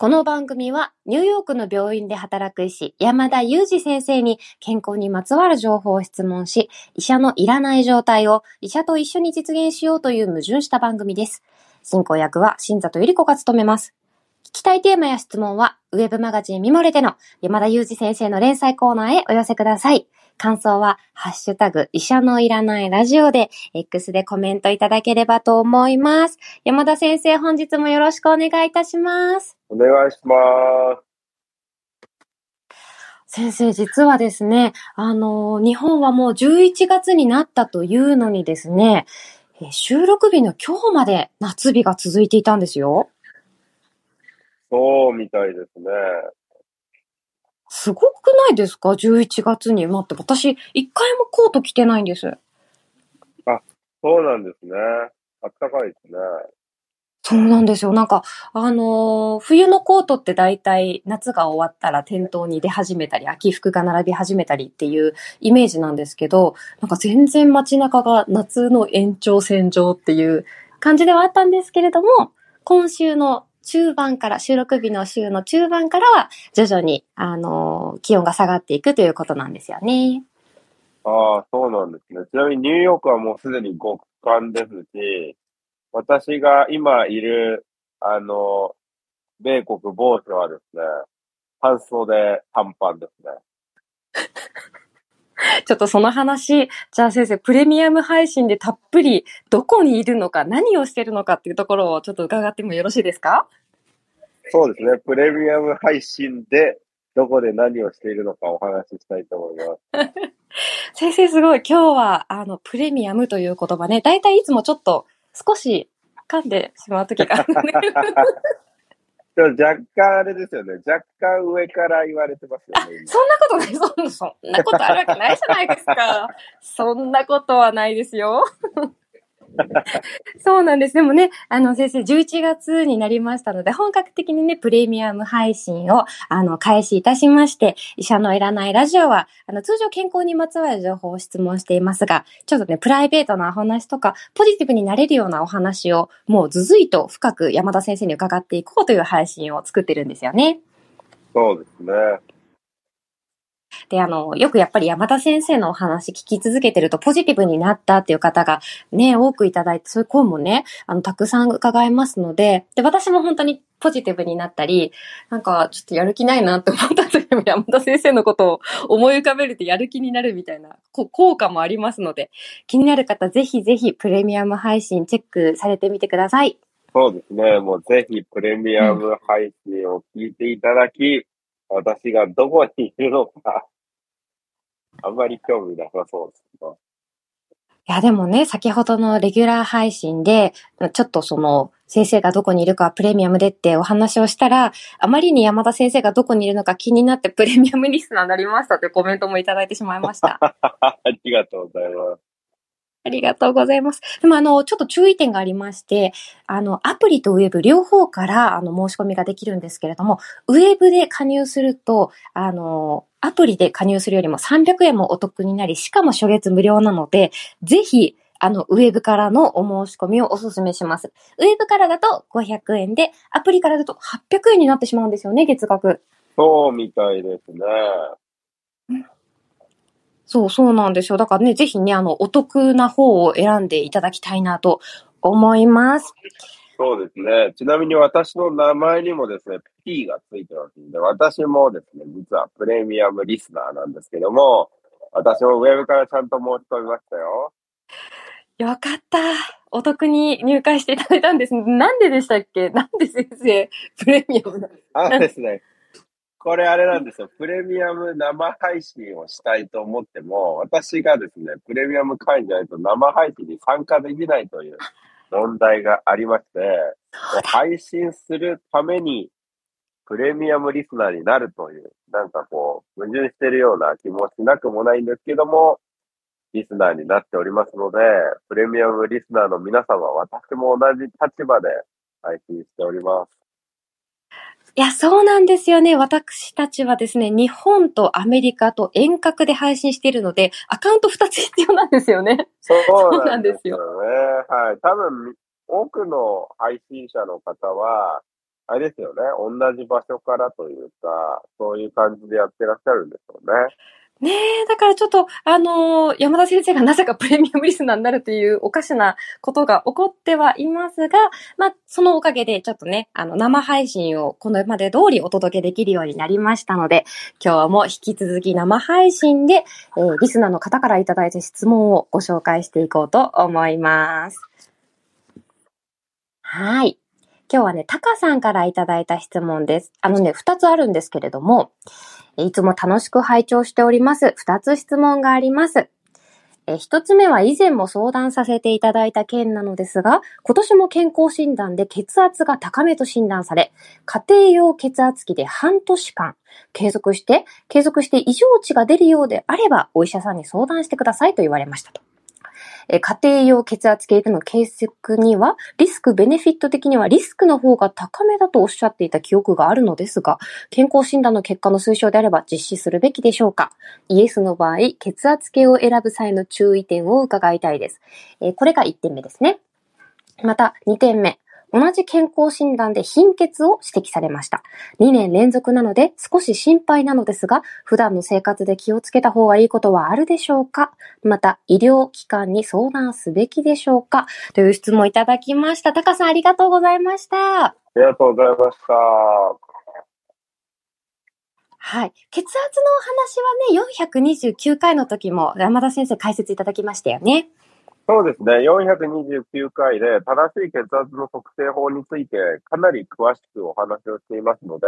この番組はニューヨークの病院で働く医師山田裕二先生に健康にまつわる情報を質問し、医者のいらない状態を医者と一緒に実現しようという矛盾した番組です。進行役は新里ゆり子が務めます。聞きたいテーマや質問はウェブマガジンミモレでの山田裕二先生の連載コーナーへお寄せください。感想は、ハッシュタグ、医者のいらないラジオで、X でコメントいただければと思います。山田先生、本日もよろしくお願いいたします。お願いします。先生、実はですね、あの、日本はもう11月になったというのにですね、えー収録日の今日まで夏日が続いていたんですよ。そうみたいですね。すごくないですか ?11 月に。待って、私、一回もコート着てないんです。そうなんですね。あったかいですね。そうなんですよ。なんか、あのー冬のコートって大体夏が終わったら店頭に出始めたり、秋服が並び始めたりっていうイメージなんですけど、なんか全然街中が夏の延長線上っていう感じではあったんですけれども、今週の中盤から、収録日の週の中盤からは徐々に、あのー気温が下がっていくということなんですよね。ああ、そうなんですね。ちなみにニューヨークはもうすでに極寒ですし、私が今いる、あの、米国某所はですね、半袖短パンですね。ちょっとその話、じゃあ先生、プレミアム配信でたっぷりどこにいるのか、何をしてるのかっていうところをちょっと伺ってもよろしいですか？そうですね。プレミアム配信で、どこで何をしているのかお話ししたいと思います。先生すごい、今日はあの、プレミアムという言葉ね、だいたいいつもちょっと少し噛んでしまう時があるね。でも若干あれですよね。若干上から言われてますよね。今 そんなことない、そそんなことあるわけないじゃないですか。そんなことはないですよ。そうなんです。でもね、あの先生、11月になりましたので、本格的にね、プレミアム配信を、あの、開始いたしまして、医者のいらないラジオは、あの、通常健康にまつわる情報を質問していますが、ちょっとね、プライベートなお話とか、ポジティブになれるようなお話を、もうずずいと深く山田先生に伺っていこうという配信を作ってるんですよね。そうですね。で、あの、よくやっぱり山田先生のお話聞き続けてるとポジティブになったっていう方がね、多くいただいて、そういう声もね、あの、たくさん伺えますので、で、私も本当にポジティブになったり、なんかちょっとやる気ないなって思った時も山田先生のことを思い浮かべるとやる気になるみたいなこ効果もありますので、気になる方ぜひぜひプレミアム配信チェックされてみてください。そうですね。もうぜひプレミアム配信を聞いていただき、私がどこにいるのか、あんまり興味なさそうですけど。いや、でもね、先ほどのレギュラー配信で、ちょっとその、先生がどこにいるかプレミアムでってお話をしたら、あまりに山田先生がどこにいるのか気になってプレミアムリスナーになりましたというコメントもいただいてしまいました。ありがとうございます。ありがとうございます。でもあの、ちょっと注意点がありまして、あの、アプリとウェブ両方からあの申し込みができるんですけれども、ウェブで加入すると、あの、アプリで加入するよりも300円もお得になり、しかも初月無料なので、ぜひ、あの、ウェブからのお申し込みをお勧めします。ウェブからだと500円で、アプリからだと800円になってしまうんですよね、月額。そうみたいですね。そう、そうなんですよ。だからね、ぜひね、あの、お得な方を選んでいただきたいなと思います。そうですね。ちなみに私の名前にもですね、P がついてますんで、私もですね、実はプレミアムリスナーなんですけども、私もウェブからちゃんと申し込みましたよ。よかった。お得に入会していただいたんです。なんででしたっけ？なんで先生、プレミアムなあのですね、これあれなんですよ。プレミアム生配信をしたいと思っても、私がですね、プレミアム会員じゃないと生配信に参加できないという問題がありまして、配信するためにプレミアムリスナーになるという、なんかこう、矛盾してるような気もしなくもないんですけども、リスナーになっておりますので、プレミアムリスナーの皆様、私も同じ立場で配信しております。いや、そうなんですよね。私たちはですね、日本とアメリカと遠隔で配信しているので、アカウント2つ必要なんですよね。そうなんですよね。はい。多分、多くの配信者の方は、あれですよね、同じ場所からというか、そういう感じでやってらっしゃるんでしょうね。ねえ、だからちょっと、あのー山田先生がなぜかプレミアムリスナーになるというおかしなことが起こってはいますが、まあ、そのおかげでちょっとね、あの、生配信をこのまで通りお届けできるようになりましたので、今日も引き続き生配信で、えーリスナーの方からいただいた質問をご紹介していこうと思います。はい。今日はね、タカさんからいただいた質問です。あのね、二つあるんですけれども、いつも楽しく拝聴しております。二つ質問があります。一つ目は以前も相談させていただいた件なのですが、今年も健康診断で血圧が高めと診断され、家庭用血圧器で半年間継続して、継続して異常値が出るようであれば、お医者さんに相談してくださいと言われましたと。え家庭用血圧計での計測には、リスク、ベネフィット的にはリスクの方が高めだとおっしゃっていた記憶があるのですが、健康診断の結果の推奨であれば実施するべきでしょうか？イエスの場合、血圧計を選ぶ際の注意点を伺いたいです。えこれが1点目ですね。また、2点目。同じ健康診断で貧血を指摘されました。2年連続なので少し心配なのですが、普段の生活で気をつけた方がいいことはあるでしょうか？また、医療機関に相談すべきでしょうか？という質問をいただきました。タカさんありがとうございました。ありがとうございました。はい。血圧のお話はね、429回の時も山田先生解説いただきましたよね。そうですね、429回で正しい血圧の測定法についてかなり詳しくお話をしていますので、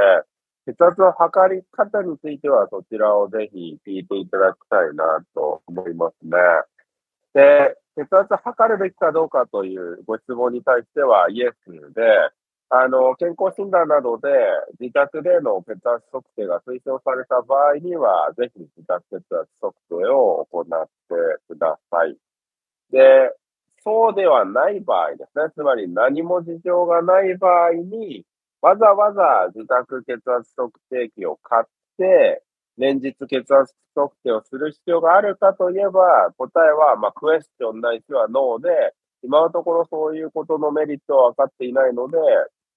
血圧の測り方についてはそちらをぜひ聞いていただきたいなと思いますね。で、血圧測るべきかどうかというご質問に対してはイエスで、あの、健康診断などで自宅での血圧測定が推奨された場合には、ぜひ自宅血圧測定を行ってください。で、そうではない場合ですね。つまり何も事情がない場合に、わざわざ自宅血圧測定器を買って、連日血圧測定をする必要があるかといえば、答えは、まあ、クエスチョンないしはノーで、今のところそういうことのメリットは分かっていないので、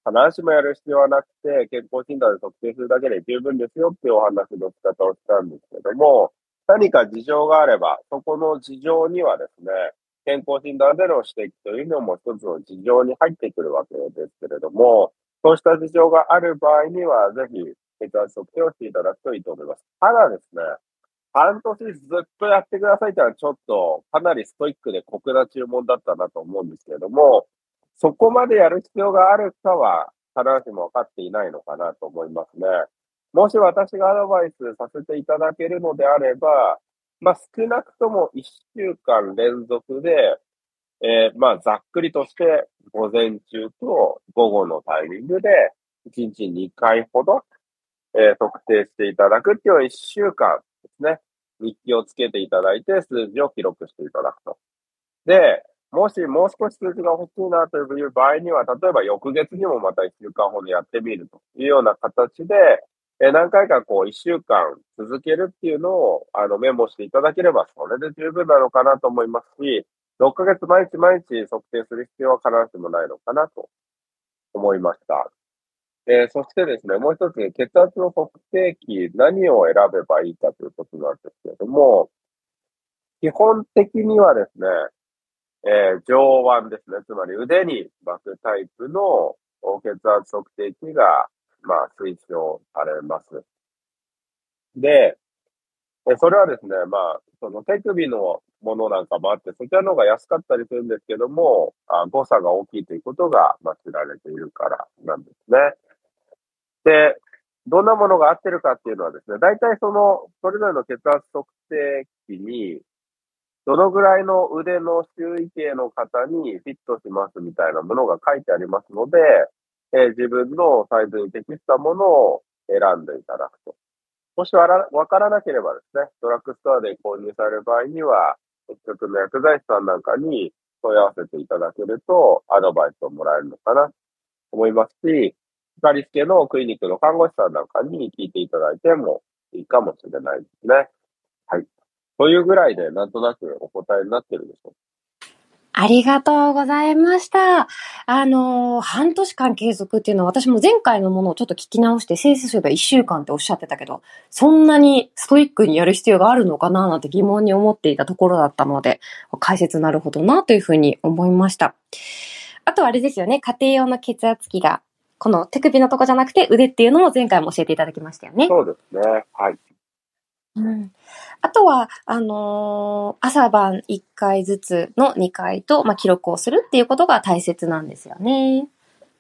必ずしもやる必要はなくて、健康診断で測定するだけで十分ですよっていうお話の仕方をしたんですけども、何か事情があれば、そこの事情にはですね、健康診断での指摘というのも一つの事情に入ってくるわけですけれども、そうした事情がある場合には、ぜひ血圧測定をしていただくといいと思います。ただですね、半年ずっとやってくださいってのはちょっとかなりストイックで酷な注文だったなと思うんですけれども、そこまでやる必要があるかは必ずしも分かっていないのかなと思いますね。もし私がアドバイスさせていただけるのであれば、まあ、少なくとも1週間連続で、えーまあ、ざっくりとして午前中と午後のタイミングで1日2回ほど、えー測定していただくっていうのを1週間ですね、日記をつけていただいて数字を記録していただくと。で、もしもう少し数字が欲しいなという場合には、例えば翌月にもまた1週間ほどやってみるというような形で、え何回かこう1週間続けるっていうのをあのメモしていただければ、それで十分なのかなと思いますし、6ヶ月毎日毎日測定する必要は必ずしもないのかなと思いました。えーそしてですね、もう一つ、血圧の測定器、何を選べばいいかということなんですけれども、基本的にはですね、えー上腕ですね。つまり腕に巻くタイプの血圧測定器が、まあ、推奨されます。で、それはですね、まあ、その手首のものなんかもあって、そちらの方が安かったりするんですけども、あ誤差が大きいということが、まあ、知られているからなんですね。で、どんなものが合ってるかっていうのはですね、大体その、それぞれの血圧測定器に、どのぐらいの腕の周囲形の方にフィットしますみたいなものが書いてありますので、え自分のサイズに適したものを選んでいただくと。もしわらわからなければですね、ドラッグストアで購入される場合には、結局の薬剤師さんなんかに問い合わせていただけると、アドバイスをもらえるのかなと思いますし、かかりつけのクリニックの看護師さんなんかに聞いていただいてもいいかもしれないですね。はい。というぐらいで、なんとなくお答えになってるでしょうありがとうございました。あのー半年間継続っていうのは私も前回のものをちょっと聞き直して、先生そういえば1週間っておっしゃってたけど、そんなにストイックにやる必要があるのかななんて疑問に思っていたところだったので、解説なるほどなというふうに思いました。あとはあれですよね、家庭用の血圧計が、この手首のとこじゃなくて腕っていうのも前回も教えていただきましたよね。そうですね。はい。うんあとは、あのー朝晩1回ずつの2回と、まあ、記録をするっていうことが大切なんですよね。い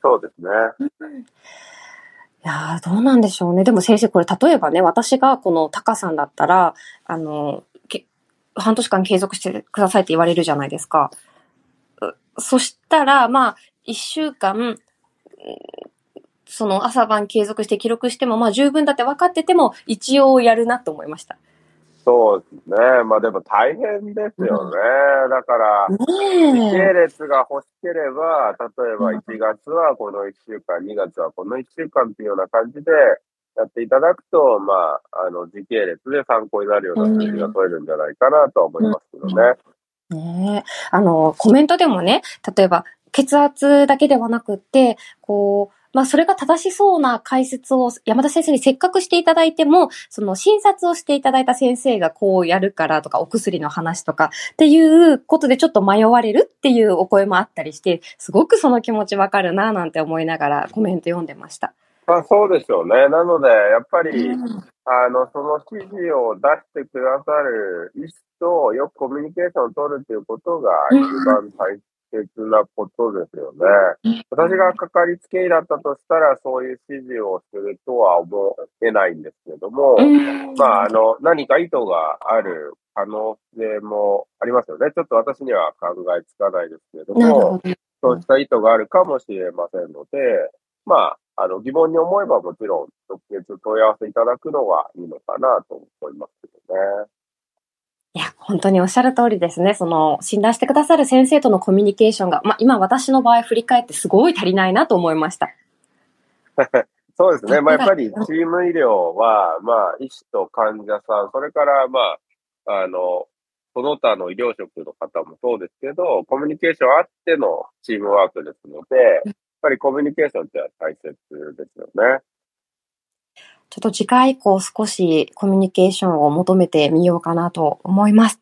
そうですね。やーどうなんでしょうね。でも先生、これ例えばね、私がこのタカさんだったら、あの半年間継続してくださいって言われるじゃないですか。うそしたら、まあ、1週間、うんその朝晩継続して記録しても、まあ十分だって分かってても、一応やるなと思いました。そうですね。まあでも大変ですよね。だから、時ね系え。列が欲しければ、例えば1月はこの1週間、2月はこの1週間っていうような感じでやっていただくと、まあ、あの、時系列で参考になるような数字が取れるんじゃないかなとは思いますけどね。ねえ。あの、コメントでもね、例えば、血圧だけではなくって、こう、まあ、それが正しそうな解説を山田先生にせっかくしていただいても、その診察をしていただいた先生がこうやるからとか、お薬の話とかっていうことでちょっと迷われるっていうお声もあったりして、すごくその気持ちわかるななんて思いながらコメント読んでました。まあそうでしょうね。なので、やっぱり、うんあの、その指示を出してくださる医師とよくコミュニケーションを取るっていうことが一番大切なことですよね。私がかかりつけ医だったとしたら、そういう指示をするとは思えないんですけども、うんまあ、あの、何か意図がある可能性もありますよね。ちょっと私には考えつかないですけれども。そうした意図があるかもしれませんので、まあ、あの、疑問に思えばもちろん直接問い合わせいただくのがいいのかなと思いますけどね。いや、本当におっしゃる通りですね。その、診断してくださる先生とのコミュニケーションが、まあ、今私の場合振り返ってすごい足りないなと思いました。そうですね。まあ、やっぱりチーム医療は、まあ、医師と患者さん、それから、まあ、あの、その他の医療職の方もそうですけど、コミュニケーションあってのチームワークですので、やっぱりコミュニケーションって大切ですよね。ちょっと次回以降少しコミュニケーションを求めてみようかなと思います。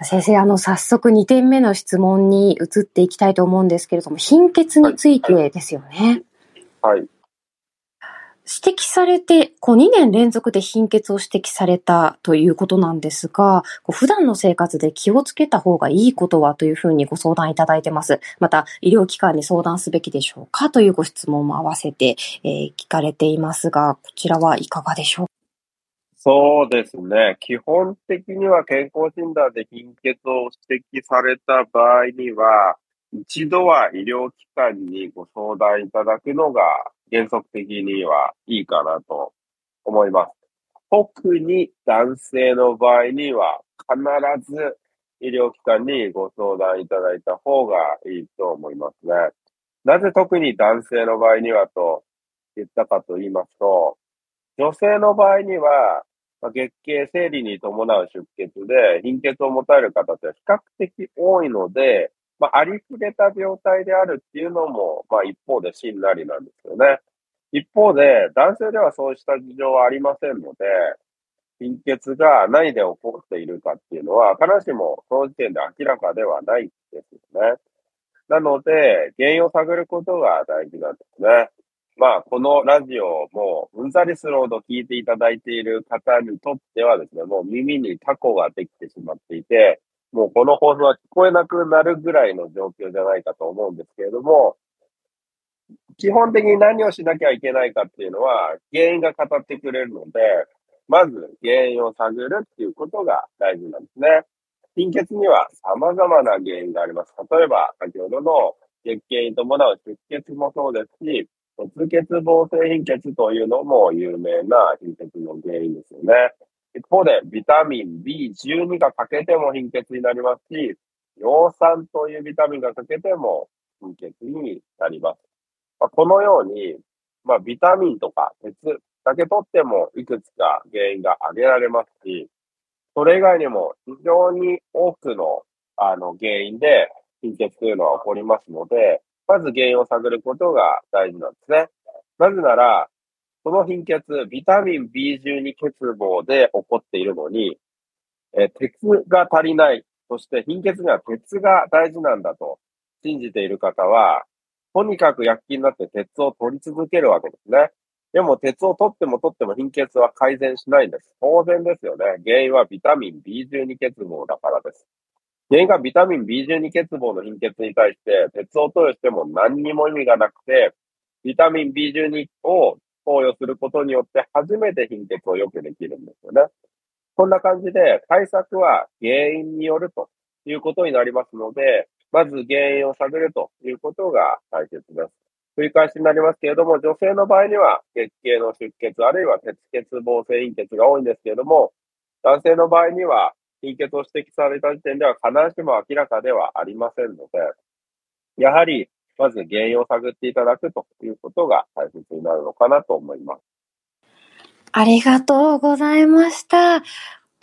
先生、あの、早速2点目の質問に移っていきたいと思うんですけれども、貧血についてですよね。はい。指摘されて、こう2年連続で貧血を指摘されたということなんですが、こう普段の生活で気をつけた方がいいことはというふうにご相談いただいてます。また、医療機関に相談すべきでしょうかというご質問も合わせて、えー聞かれていますが、こちらはいかがでしょうそうですね。基本的には健康診断で貧血を指摘された場合には、一度は医療機関にご相談いただくのが原則的にはいいかなと思います。特に男性の場合には必ず医療機関にご相談いただいた方がいいと思いますね。なぜ特に男性の場合にはと言ったかと言いますと、女性の場合には、月経、生理に伴う出血で貧血を持たれる方って比較的多いので、まあ、ありふれた病態であるっていうのも、まあ、一方でしんなりなんですよね。一方で、男性ではそうした事情はありませんので、貧血が何で起こっているかっていうのは、必ずしもその時点で明らかではないですよね。なので、原因を探ることが大事なんですね。まあ、このラジオも、うんざりするほど聞いていただいている方にとってはですね、もう耳にタコができてしまっていて、もうこの放送は聞こえなくなるぐらいの状況じゃないかと思うんですけれども、基本的に何をしなきゃいけないかっていうのは、原因が語ってくれるので、まず原因を探るっていうことが大事なんですね。貧血には様々な原因があります。例えば、先ほどの月経に伴う出血もそうですし、突血房性貧血というのも有名な貧血の原因ですよね。一方で、ビタミン B12 が欠けても貧血になりますし、葉酸というビタミンが欠けても貧血になります。まあ、このように、まあ、ビタミンとか鉄だけ取ってもいくつか原因が挙げられますし、それ以外にも非常に多くのあの原因で貧血というのは起こりますので、まず原因を探ることが大事なんですね。なぜなら、その貧血、ビタミン B12 欠乏で起こっているのに、え鉄が足りない。そして貧血には鉄が大事なんだと信じている方は、とにかく躍起になって鉄を取り続けるわけですね。でも鉄を取っても取っても貧血は改善しないんです。当然ですよね。原因はビタミン B12 欠乏だからです。原因がビタミン B12 欠乏の貧血に対して鉄を投与しても何にも意味がなくて、ビタミン B12 を投与することによって初めて貧血を良くできるんですよね。こんな感じで対策は原因によるということになりますので、まず原因を探るということが大切です。繰り返しになりますけれども、女性の場合には月経の出血、あるいは鉄欠乏性貧血が多いんですけれども、男性の場合には貧血を指摘された時点では必ずしも明らかではありませんので、やはりまず原因を探っていただくということが大切になるのかなと思います。ありがとうございました。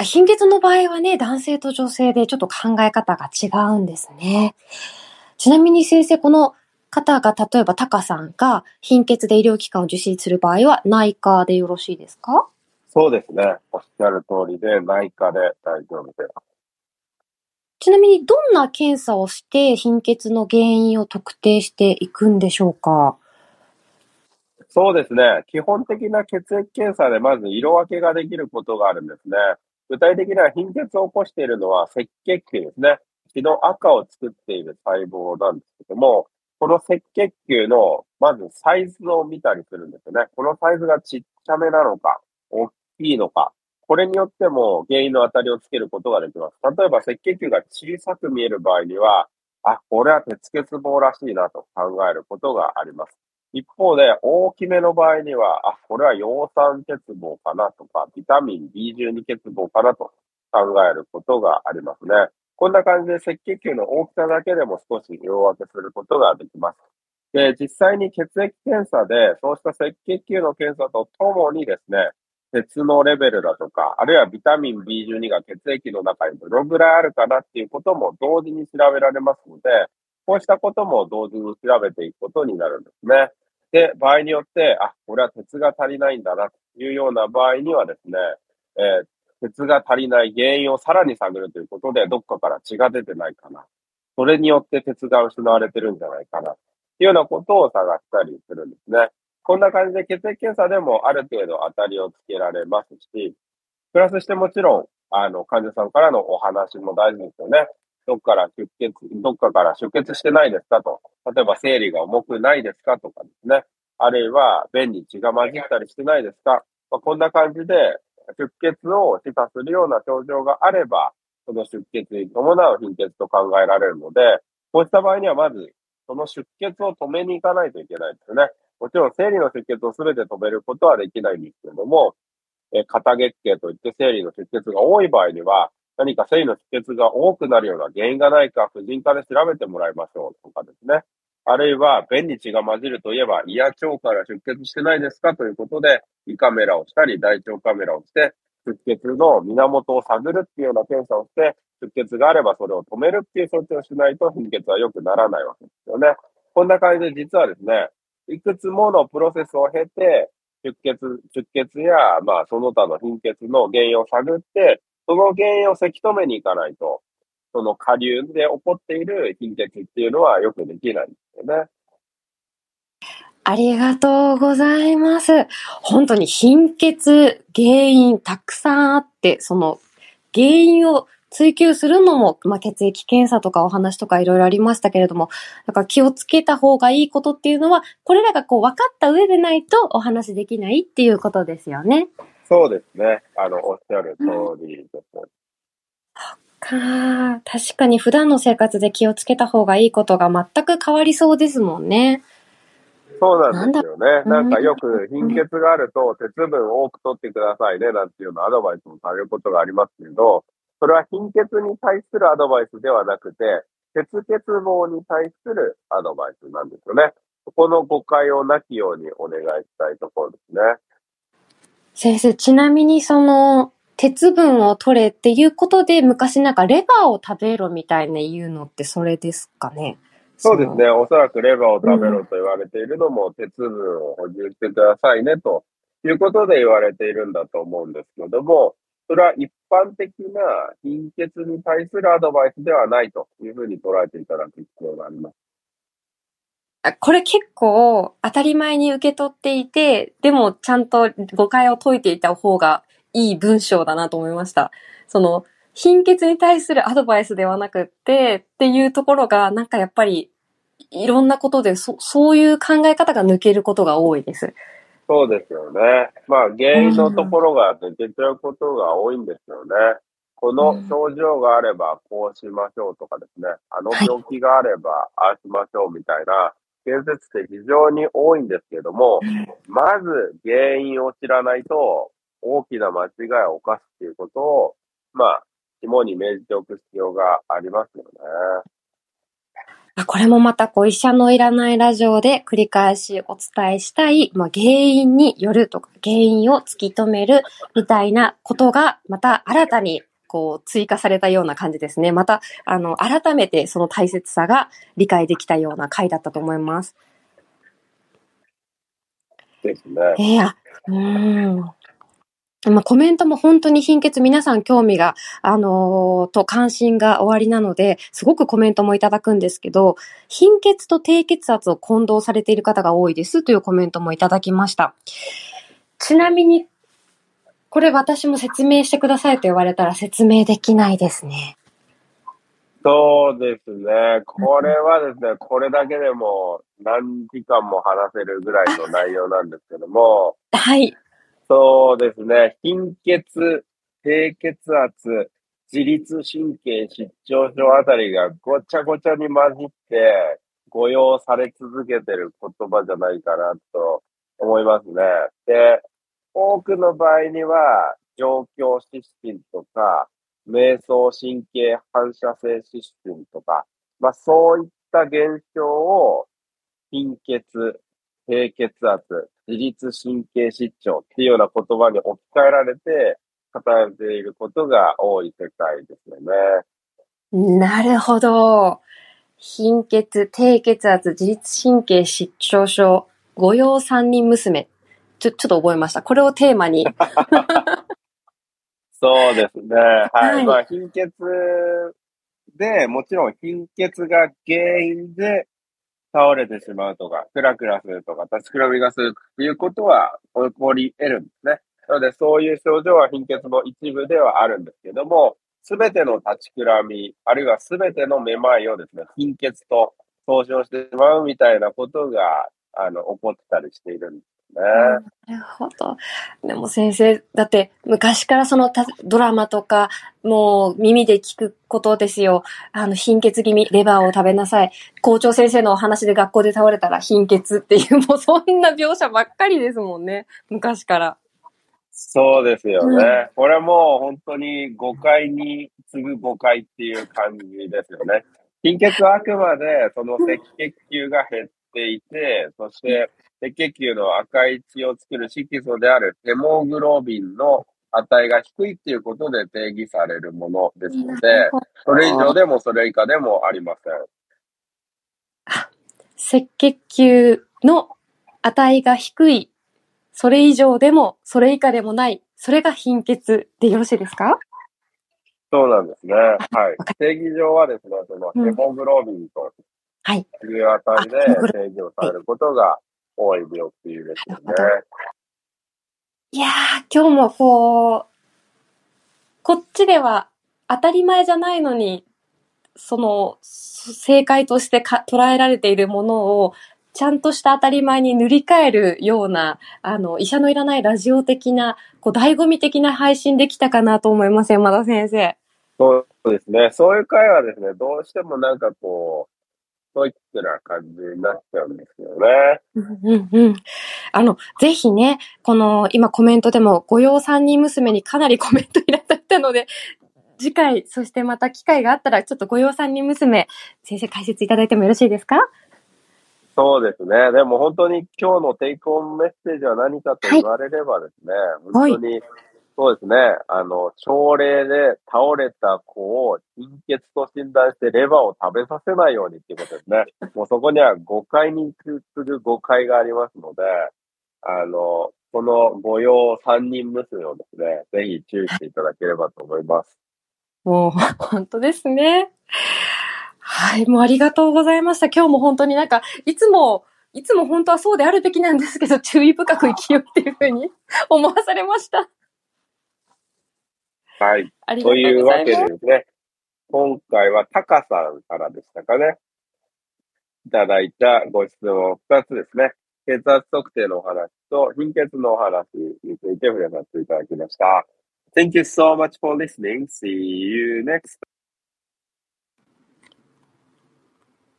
貧血の場合はね、男性と女性でちょっと考え方が違うんですね。ちなみに先生、この方が、例えばタカさんが貧血で医療機関を受診する場合は内科でよろしいですか？そうですね。おっしゃる通りで内科で大丈夫です。ちなみにどんな検査をして貧血の原因を特定していくんでしょうか？そうですね。基本的な血液検査でまず色分けができることがあるんですね。具体的には貧血を起こしているのは赤血球ですね。血の赤を作っている細胞なんですけども、この赤血球のまずサイズを見たりするんですよね。このサイズがちっちゃめなのか、大きいのか、これによっても原因の当たりをつけることができます。例えば赤血球が小さく見える場合には、あ、これは鉄欠乏らしいなと考えることがあります。一方で、大きめの場合には、あ、これは葉酸欠乏かなとか、ビタミン B12 欠乏かなと考えることがありますね。こんな感じで赤血球の大きさだけでも少し色分けすることができます。で、実際に血液検査で、そうした赤血球の検査とともにですね、鉄のレベルだとか、あるいはビタミン B12 が血液の中にどのぐらいあるかなっていうことも同時に調べられますので、こうしたことも同時に調べていくことになるんですね。で、場合によって、あ、これは鉄が足りないんだなというような場合にはですね、えー、鉄が足りない原因をさらに探るということで、どっかから血が出てないかな。それによって鉄が失われてるんじゃないかな。というようなことを探したりするんですね。こんな感じで血液検査でもある程度当たりをつけられますし、プラスしてもちろん、あの、患者さんからのお話も大事ですよね。どっから出血、どっかから出血してないですかと。例えば生理が重くないですかとかですね。あるいは便に血が混じったりしてないですか。まあ、こんな感じで出血を示唆するような症状があれば、その出血に伴う貧血と考えられるので、こうした場合にはまず、その出血を止めに行かないといけないですね。もちろん生理の出血を全て止めることはできないんですけれども、えー、肩月経といって生理の出血が多い場合には、何か生理の出血が多くなるような原因がないか、婦人科で調べてもらいましょうとかですね。あるいは、便に血が混じるといえば、胃や腸から出血してないですかということで、胃カメラをしたり、大腸カメラをして、出血の源を探るっていうような検査をして、出血があればそれを止めるっていう措置をしないと貧血は良くならないわけですよね。こんな感じで実はですね、いくつものプロセスを経て、出血、出血や、まあ、その他の貧血の原因を探って、その原因をせき止めに行かないと、その下流で起こっている貧血っていうのはよくできないんですよね。ありがとうございます。本当に貧血、原因たくさんあって、その原因を追求するのも、まあ、血液検査とかお話とかいろいろありましたけれども、だから気をつけた方がいいことっていうのは、これらがこう分かった上でないとお話できないっていうことですよね。そうですね。あの、おっしゃる通りです。うん、か確かに普段の生活で気をつけた方がいいことが全く変わりそうですもんね。そうなんですよね。なんかよく貧血があると鉄分多く取ってくださいねなんていうのアドバイスもされることがありますけど、それは貧血に対するアドバイスではなくて、鉄欠乏に対するアドバイスなんですよね。そこの誤解をなきようにお願いしたいところですね。先生、ちなみにその、鉄分を取れっていうことで、昔なんかレバーを食べろみたいな言うのってそれですかね？そうですね。おそらくレバーを食べろと言われているのも、鉄分を補充してくださいねということで言われているんだと思うんですけども、それは一般的な貧血に対するアドバイスではないというふうに捉えていただく必要があります。これ結構当たり前に受け取っていて、でもちゃんと誤解を解いていた方がいい文章だなと思いました。その、貧血に対するアドバイスではなくって、っていうところが、なんかやっぱり、いろんなことで、そ、そういう考え方が抜けることが多いです。そうですよね。まあ、原因のところが抜けちゃうことが多いんですよね。この症状があればこうしましょうとかですね、あの病気があればああしましょうみたいな、建設って非常に多いんですけども、まず原因を知らないと大きな間違いを犯すっていうことを、まあ、肝に銘じておく必要がありますよね。これもまたこう医者のいらないラジオで繰り返しお伝えしたい、まあ、原因によるとか原因を突き止めるみたいなことがまた新たにこう追加されたような感じですね。また、あの、改めてその大切さが理解できたような回だったと思います。ですね。えー、うん。まあ、コメントも本当に貧血皆さん興味が、あのー、と関心がおありなので、すごくコメントもいただくんですけど、貧血と低血圧を混同されている方が多いですというコメントもいただきました。ちなみに、これ私も説明してくださいと言われたら説明できないですね。そうですね。これはですね、これだけでも何時間も話せるぐらいの内容なんですけども。はい。そうですね。貧血、低血圧、自律神経失調症あたりがごちゃごちゃに混じって誤用され続けてる言葉じゃないかなと思いますね。で、多くの場合には、状況指針とか、瞑想神経反射性指針とか、まあそういった現象を貧血、低血圧、自律神経失調っていうような言葉に置き換えられて語られていることが多い世界ですよね。なるほど。貧血、低血圧、自律神経失調症、御用三人娘。ちょ、ちょっと覚えました。これをテーマに。そうですね。はい。はい、まあ、貧血で、もちろん貧血が原因で倒れてしまうとか、クラクラするとか、立ちくらみがするということは起こり得るんですね。なので、そういう症状は貧血の一部ではあるんですけども、すべての立ちくらみ、あるいはすべてのめまいをですね、貧血と総称してしまうみたいなことが、あの、起こったりしているんですね。なるほど。でも先生、だって昔からそのドラマとか、もう耳で聞くことですよ。あの、貧血気味、レバーを食べなさい。校長先生のお話で学校で倒れたら貧血っていう、もうそんな描写ばっかりですもんね。昔から。そうですよね。うん、これもう本当に誤解に次ぐ誤解っていう感じですよね。貧血はあくまでその赤血球が減っていて、そして赤血球の赤い血を作る色素であるヘモグロビンの値が低いっていうことで定義されるものですので、それ以上でもそれ以下でもありません。赤血球の値が低い、それ以上でも、それ以下でもない、それが貧血でよろしいですか？そうなんですね。はい。定義上はですね、そのヘモグロビンとい。う値で定義をされることが多い病気ですよね。いやー、今日もこう、こっちでは当たり前じゃないのに、その、正解としてか捉えられているものを、ちゃんとした当たり前に塗り替えるような、あの、医者のいらないラジオ的な、こう、醍醐味的な配信できたかなと思います山田先生。そうですね。そういう会はですね、どうしてもなんかこう、ストイックな感じになっちゃうんですよね。うんうん。あの、ぜひね、この、今コメントでも、御用三人娘にかなりコメントいらっしゃったので、次回、そしてまた機会があったら、ちょっと御用三人娘、先生解説いただいてもよろしいですか？そうですね。でも本当に今日の take home message は何かと言われればですね、はい、本当にそうですね。あの、症例で倒れた子を貧血と診断してレバーを食べさせないようにっていうことですね。もうそこには誤解に次ぐ誤解がありますので、あの、この御用三人娘をですね、ぜひ注意していただければと思います。もう、本当ですね。はい、もうありがとうございました。今日も本当になんか、いつも、いつも本当はそうであるべきなんですけど、注意深く生きようっていうふうに思わされました。はい。ありがというわ。けでですね、今回はタカさんからでしたかね。いただいたご質問2つですね。血圧測定のお話と貧血のお話について触れさせていただきました。Thank you so much for listening. See you next